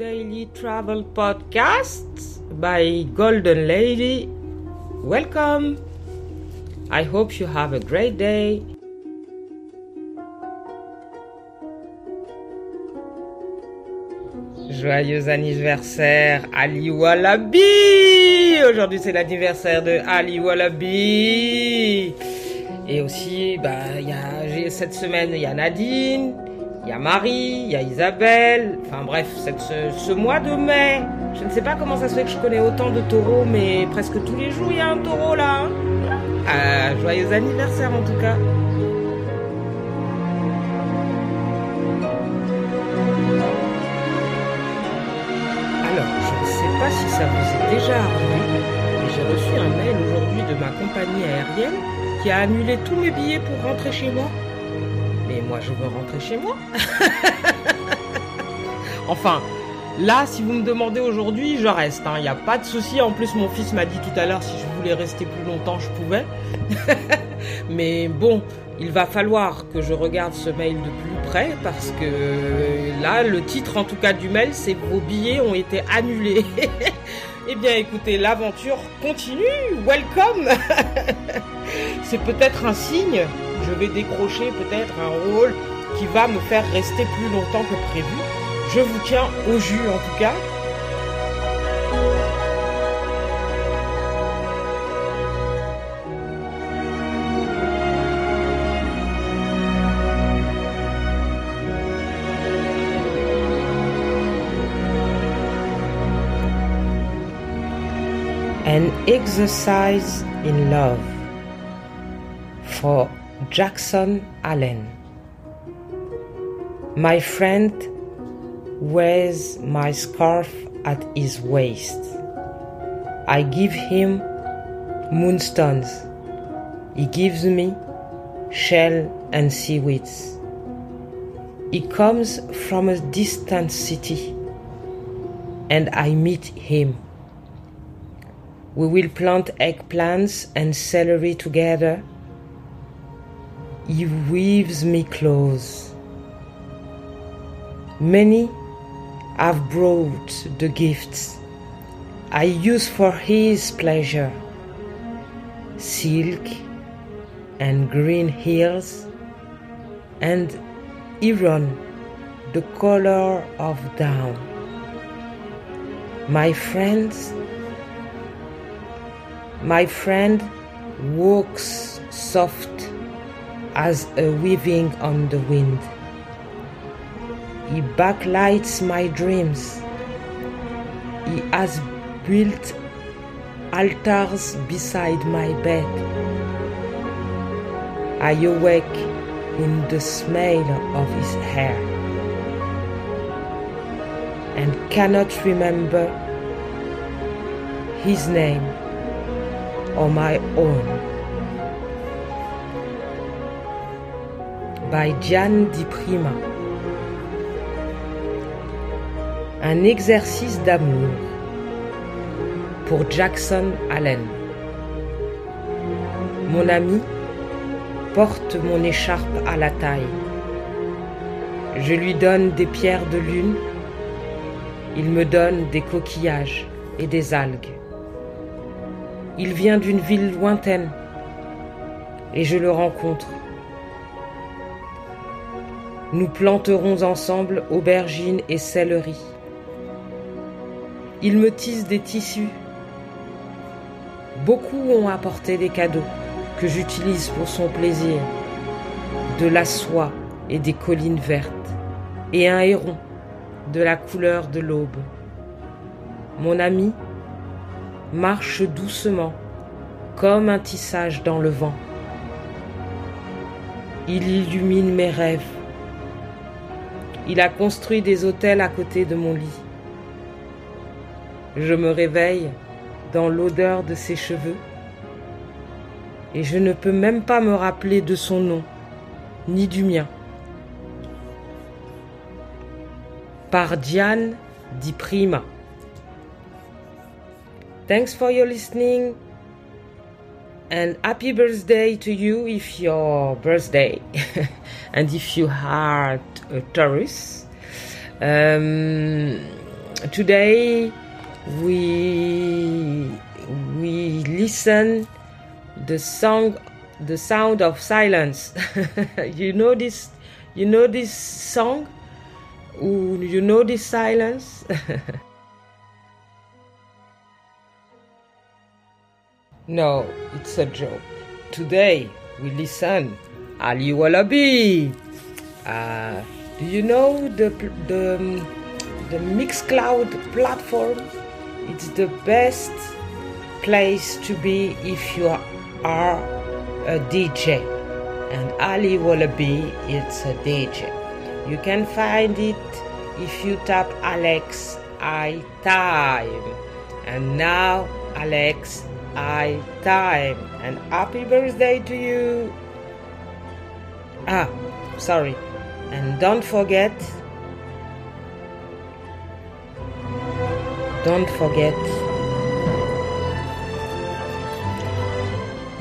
Daily Travel Podcast by Golden Lady. Welcome. I hope you have a great day. Joyeux anniversaire Ali Wallaby Aujourd'hui c'est l'anniversaire de Ali Wallaby Et aussi, bah, y a, cette semaine, il y a Nadine, y a Marie, il y a Isabelle. Enfin bref, ce, mois de mai, je ne sais pas comment ça se fait que je connais autant de taureaux, mais presque tous les jours, il y a un taureau là. Hein. Ah, joyeux anniversaire en tout cas. Alors, je ne sais pas si ça vous est déjà arrivé, mais j'ai reçu un mail aujourd'hui de ma compagnie aérienne qui a annulé tous mes billets pour rentrer chez moi. Moi, je veux rentrer chez moi. enfin, là, si vous me demandez aujourd'hui, je reste. Il hein. n'y a pas de souci. En plus, mon fils m'a dit tout à l'heure si je voulais rester plus longtemps, je pouvais. Mais bon, il va falloir que je regarde ce mail de plus près parce que là, le titre en tout cas du mail, c'est vos billets ont été annulés. eh bien, écoutez, l'aventure continue. Welcome. c'est peut-être un signe. Je vais décrocher peut-être un rôle qui va me faire rester plus longtemps que prévu. Je vous tiens au jus en tout cas. An exercise in love for Jackson Allen. My friend wears my scarf at his waist. I give him moonstones. He gives me shell and seaweeds. He comes from a distant city and I meet him. We will plant eggplants and celery together he weaves me close. Many have brought the gifts I use for his pleasure silk and green hills and iron the color of down. My friends, my friend walks soft as a weaving on the wind. He backlights my dreams. He has built altars beside my bed. I awake in the smell of his hair and cannot remember his name or my own. By Di. Un exercice d'amour pour Jackson Allen. Mon ami porte mon écharpe à la taille. Je lui donne des pierres de lune. Il me donne des coquillages et des algues. Il vient d'une ville lointaine et je le rencontre nous planterons ensemble aubergines et céleri. Il me tisse des tissus. Beaucoup ont apporté des cadeaux que j'utilise pour son plaisir. De la soie et des collines vertes. Et un héron de la couleur de l'aube. Mon ami marche doucement comme un tissage dans le vent. Il illumine mes rêves il a construit des hôtels à côté de mon lit. Je me réveille dans l'odeur de ses cheveux et je ne peux même pas me rappeler de son nom, ni du mien. Par Diane Di Prima. Thanks for your listening and happy birthday to you if your birthday and if you are a Taurus. Um, today we we listen the song the sound of silence. You know this you know this song? You know this silence? No it's a joke. Today we listen ali wallaby uh, you know the the the Mixcloud platform? It's the best place to be if you are a DJ. And Ali Wallaby it's a DJ. You can find it if you tap Alex I Time. And now, Alex I Time. And happy birthday to you. Ah, sorry. And don't forget, don't forget,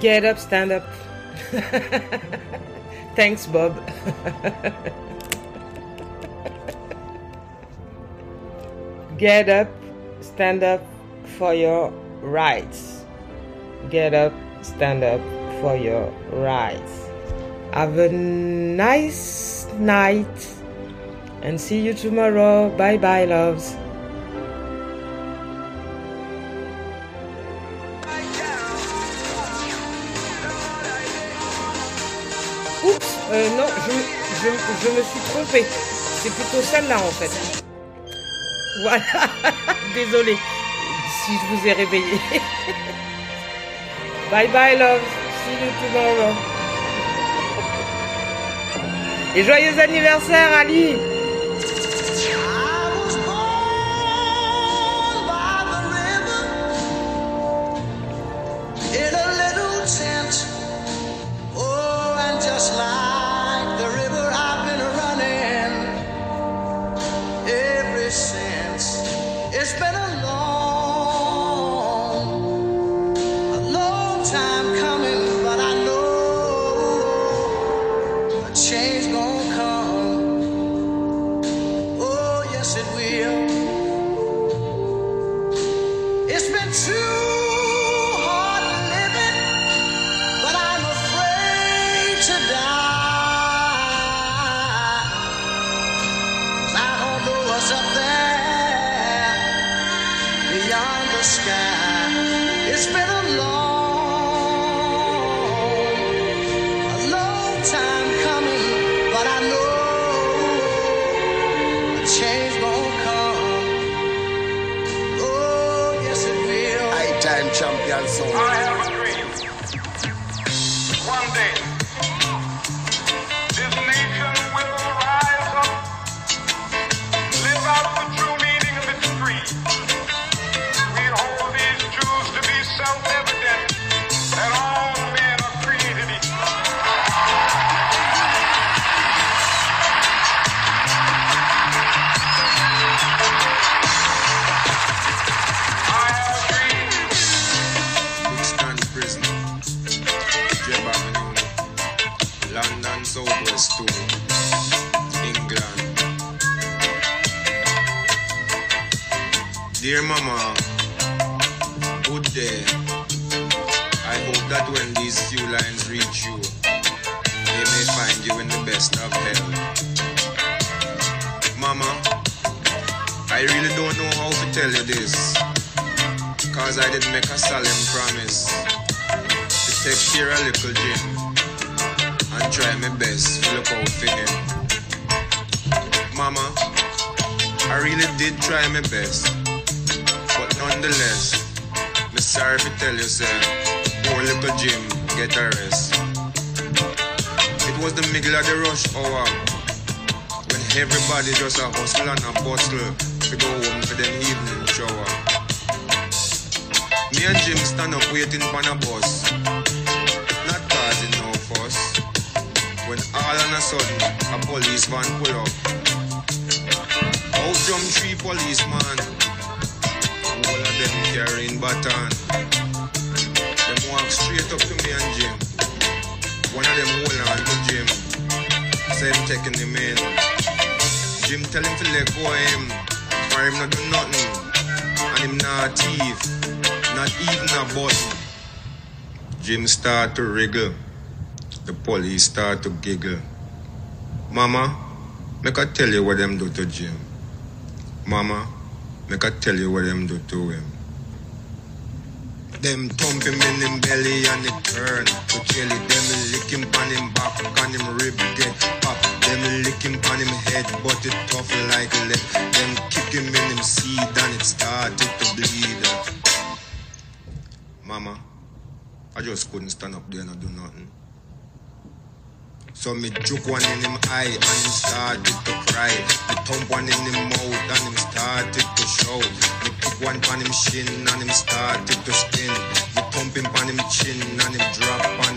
get up, stand up. Thanks, Bob. get up, stand up for your rights. Get up, stand up for your rights. Have a nice night and see you tomorrow. Bye bye, loves. Oups, euh, non, je, je, je me suis trompée. C'est plutôt celle-là en fait. Voilà, désolé si je vous ai réveillé. bye bye, loves. See you tomorrow. Et joyeux anniversaire, Ali! beyond the sky. It's been a long, time coming, but I know a change won't come. Oh, High time champion. Dear Mama, good day. I hope that when these few lines reach you, they may find you in the best of health. Mama, I really don't know how to tell you this, cause I did make a solemn promise to take care of little Jim and try my best to look out for him. Mama, I really did try my best. Nonetheless, me sorry tell you, sir, poor little Jim get a rest. It was the middle of the rush hour when everybody just a hustle and a bustle to go home for them evening shower. Me and Jim stand up waiting for a bus, not causing no fuss. When all of a sudden a police van pull up. Out jump three policemen them carrying baton. Them walk straight up to me and Jim. One of them hold on to Jim. Say him taking him in. Jim tell him to let go of him. or him not do nothing. And him not thief, not even a button. Jim start to wriggle. The police start to giggle. Mama, make I tell you what them do to Jim. Mama, make I tell you what them do to him. Them thump him in him belly and it turn to jelly. Them lick him on him back and him rib get pop. Them lick him on him head but it tough like lead. Them kick him in him seed and it started to bleed. Mama, I just couldn't stand up there and do nothing. So me juke one in him eye and him started to cry. Me thump one in him mouth and him started to shout. Me kick one on him shin and him started to spin. Me thump him on him chin and him drop on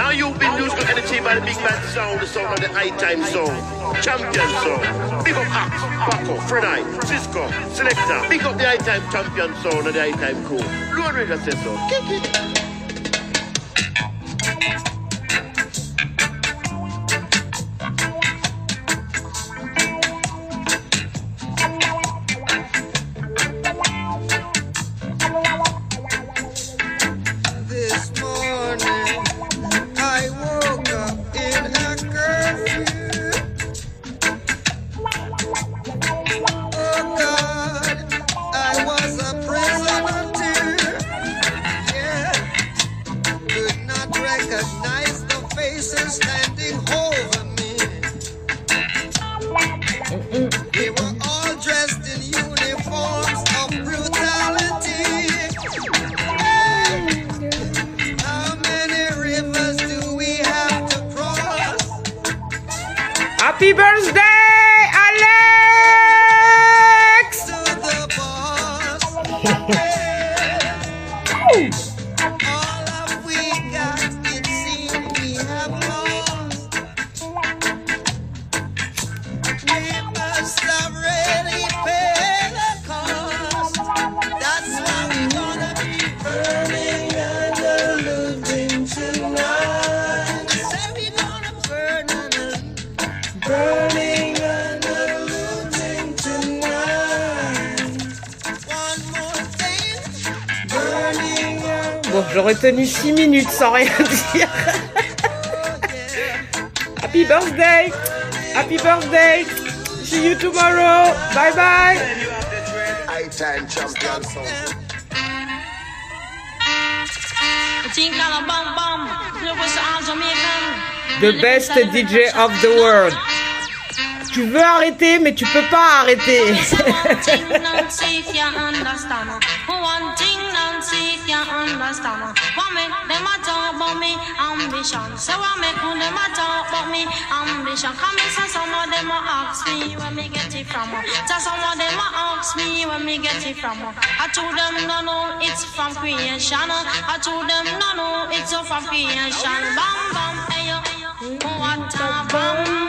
Now you've been used to by the big band sound, the sound of the high time sound, champion sound. Big up Axe, Paco, Frenai, Cisco, Selector. Big up the high time champion sound of the high time crew. Lone Ranger says so. Kick it. Not recognize j'aurais tenu 6 minutes sans rien dire. Happy birthday! Happy birthday! See you tomorrow! Bye bye! The best DJ of the world. Tu veux arrêter, mais tu peux pas arrêter. understand. What make them a talk about me ambition? So what make them a talk about me ambition? Come and say some of them a ask me where me get it from. So some of them a ask me where me get it from. I told them no no, it's from creation. I told them no no, it's from creation. Bam bam, hey yo, what a bam,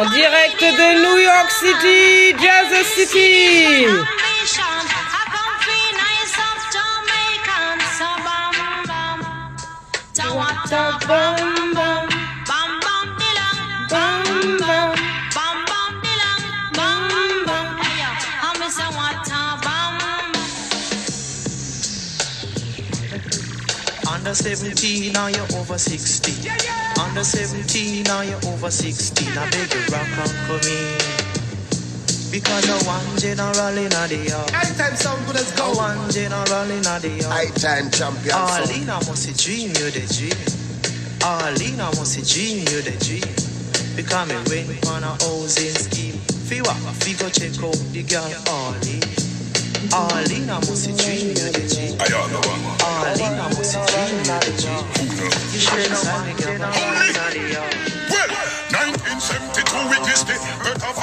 En direct de New York City, Jazz City. Jamaican, Under 17, now you're over 16. Under 17, now you're over 16. I beg you, rock and come in. Because you're one general in the yard. High time sound good as You're one general in the yard. High time champion sound. Arlene, I must dream you the dream. Arlene, I must dream you the dream. Because me went on a housing scheme. Fi what? Fi go check out the girl Arlene. Arlene, I must dream you the dream. Arlene, I must dream you the dream. You should know me, girl, in. Well, 1972 witness the birth of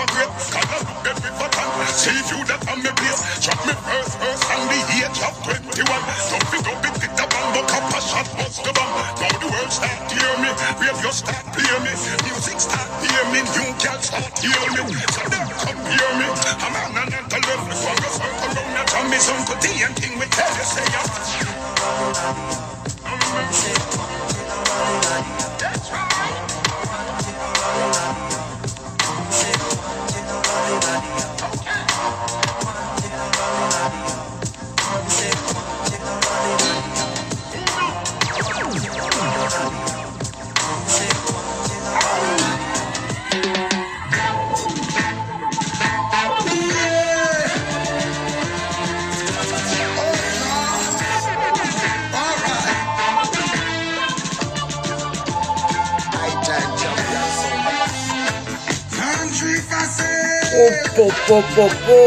po, po, po, po.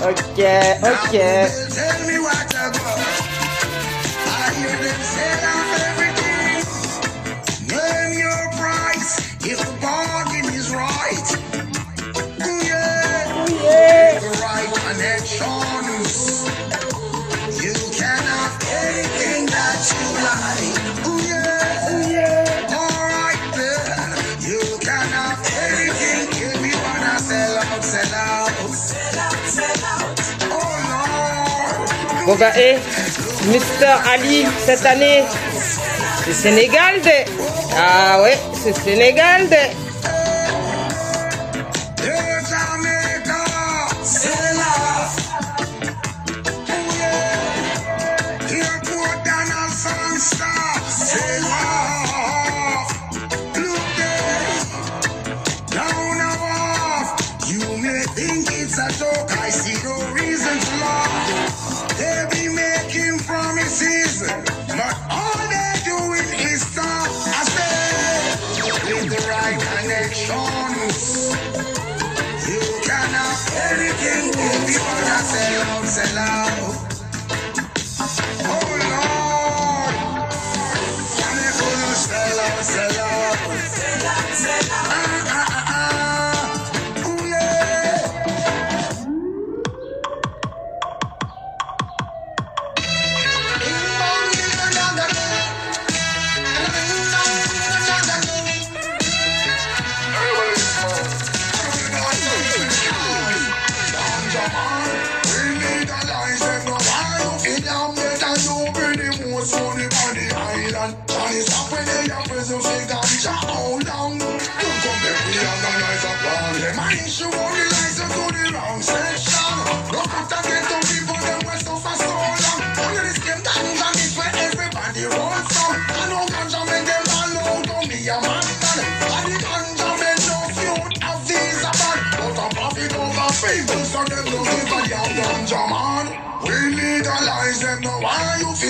Ok, ok. Bon bah, eh, Mister Ali, cette année, c'est Sénégal. Ah ouais, c'est Sénégal. Oh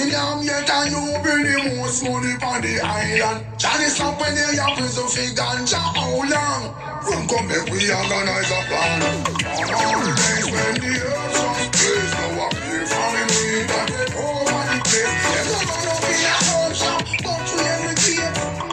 you yet and you bring the most money on the island Johnny stop when they have prison for ganja how long? Run come make we organize a plan On all days when the earth was praised Now I pay from the get over the place Them no gonna be a home But we every day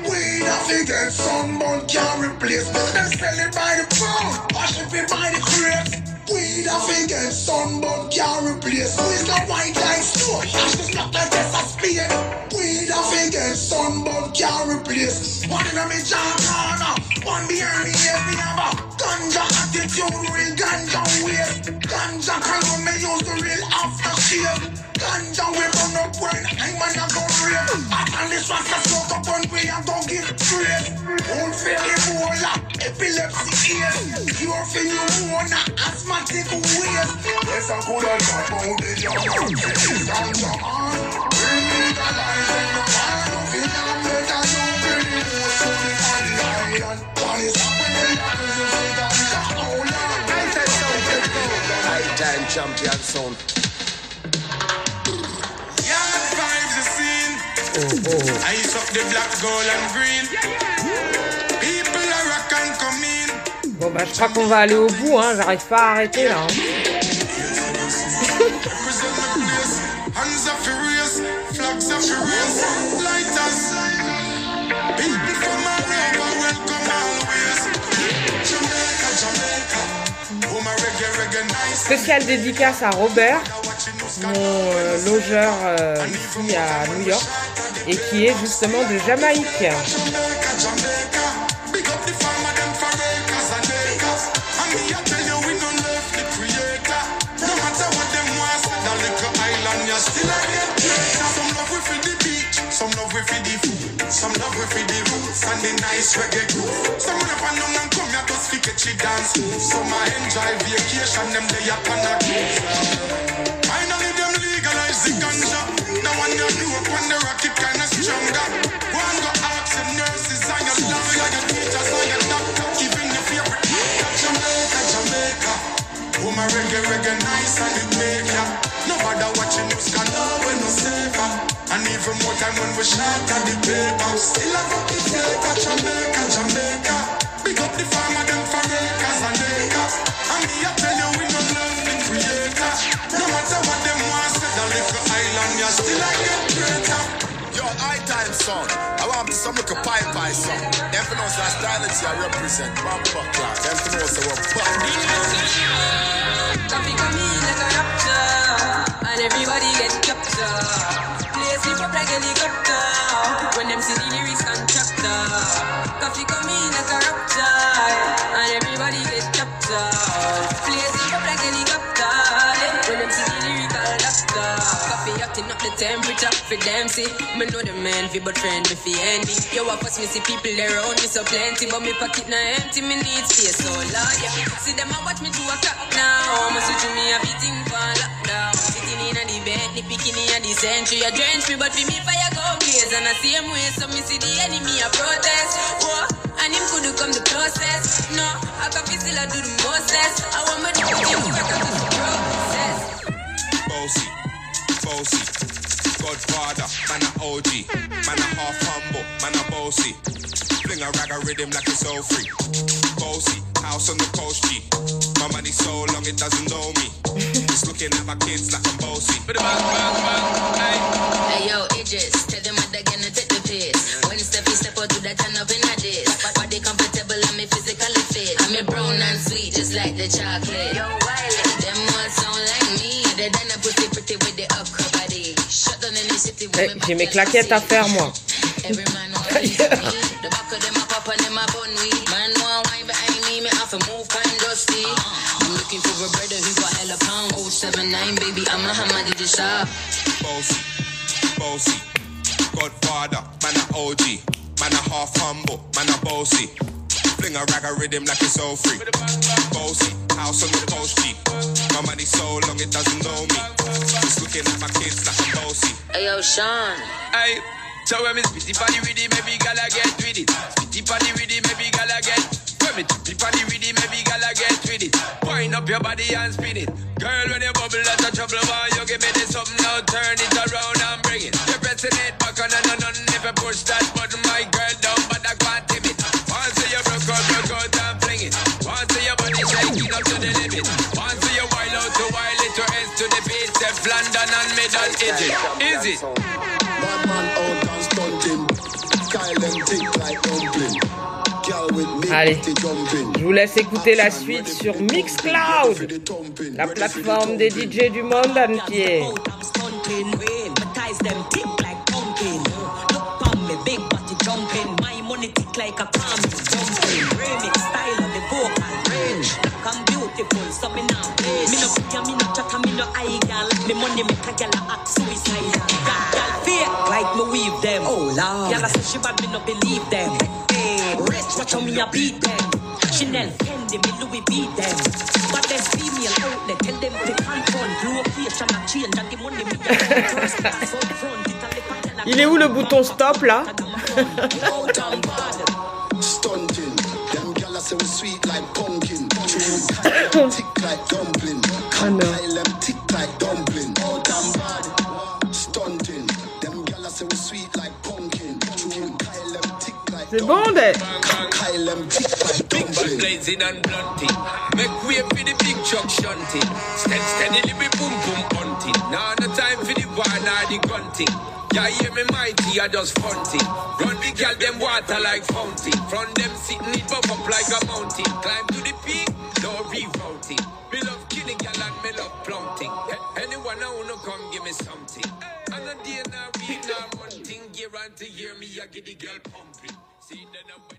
We nothing get sunburn can't replace But them sell it by the pound Wash it by the crate We nothing get sunburn can't replace. It's not white like snow Cash is not like this a speed We nothing get sunburn can't replace. One in a jaw corner One behind me me have Ganja attitude real ganja waste Cologne me use the real aftershave Ganja we run up when I'm man a go rape And this was a smoke up when we a go give praise Won't feel Ebola, epilepsy ears Cure for pneumonia, asthmatic waste Yes I could have got out the young Ganja legalize it no man no feel I'm better you champion sound. Young vibes the scene. Ice up the black, gold and green. People are rock and come in. Bon bah, je crois qu'on va aller au bout, hein. J'arrive pas à arrêter là. hein. Spécial dédicace à Robert, mon euh, logeur euh, ici à New York et qui est justement de Jamaïque. Get you dance move. Some enjoy vacation, them they up on a cruise. Finally them legalize the ganja. Now when you know up on the rocket kinda stronger. One go ask the nurses and your lawyer, your teachers and your doctor, even your favorite doctor. Jamaica, Jamaica. Oh my reggae, reggae nice and it make ya. No what you news can know we no safer. And even more time when we shout at the paper. Still have up the flavor, Jamaica, Jamaica. The farmer, them for acres and me I tell you we no love the creator. No matter what them want, say the little island, you still I get greater. Yo, I time song. I want some look a pie pie song. Knows that stylity I represent. Bumper class. For knows that we're up for them see. Me know the man fi but friend me fi envy. Yo, I pass me see people around me so plenty, but me pocket na empty. Me need space so large. Yeah. See them a watch me do a clock now. Must switch me a beating for lockdown. Sitting in a the bed, the bikini a the century. A drench me, but for me fire go blaze. And the same way, so me see the enemy a protest. Whoa, and him could come the closest. No, I can feel still I do the mostest. I want me to do the process. Bossy, bossy, Godfather, man a OG, man a half humble, man a bossy. Fling a rag a rhythm like it's all free. Bossy, house on the coast G. My money so long it doesn't know me. It's looking at my kids like I'm bossy. Hey yo, Idris, tell them what they're gonna take the piss. When Steffi step out to that turn up in a dish. Body comfortable, I'm physically fit. I'm a brown and sweet, just like the chocolate. Yo, Wiley, them all sound like me. They done a pussy Shut down in the city with Eh, me J'ai mes claquettes à faire, moi. Every man want to me. The back of them a pop and them a bun weed. Man want wine behind me, me have to move kind dusty. I'm looking for a brother got hella pound. 079, baby, I'm a hammer, did you shop? Bossy, bossy, Godfather, man a OG, man a half humble, man a bossy. Fling a rag a rhythm like it's all free. Bossy, house on the coast G. My money so long it doesn't know me. It's looking at my kids like I'm bossy. Hey yo, Sean. Aye. So when me spitty party with it, maybe gala get with it. Spitty party with it, maybe gala get. When me tippy party with it, maybe gala get with it. Wind up your body and spin it. Girl, when you bubble, that's a trouble. Why you give me this something now? Turn it around and middle Egypt. Is it? Bad man out and stunting. Kyle them tick like dumpling. Girl with me, Allez. they jumping. Je vous laisse écouter la suite sur Mixcloud, la plateforme des DJ du monde entier. I'm stunting, my ties them tick like pumpkin. Look on me, big body jumping. My money tick like a palm jumping. Remix style of the vocal range. Look, I'm beautiful, so me now play. Me no put me no chatter, me no eye gal. Me money make a gal a act suicide. Got gal fake like me weave them. Oh lord, gal a say she bad, me no believe them. Hey, rich, watch how me a beat them. Chanel, Fendi, me Louis beat them. But there's female outlet, tell them to confront. Location a change and the money me a first class up front. It a lip and tell a Il est où le bouton stop là like Big. Make way for the big shunting. Steady, steadily we boom boom. Now no time for the war nor the grunting. Yeah, hear me mighty, I just funting. Run the gal them water like fountain. From them sitting it buff up like a mountain. Climb to the peak, no. Me love killing gal and me love. Anyone I wanna come give me something. And a day now week now one thing. Guarantee hear me, I get the girl pumping. See then I when this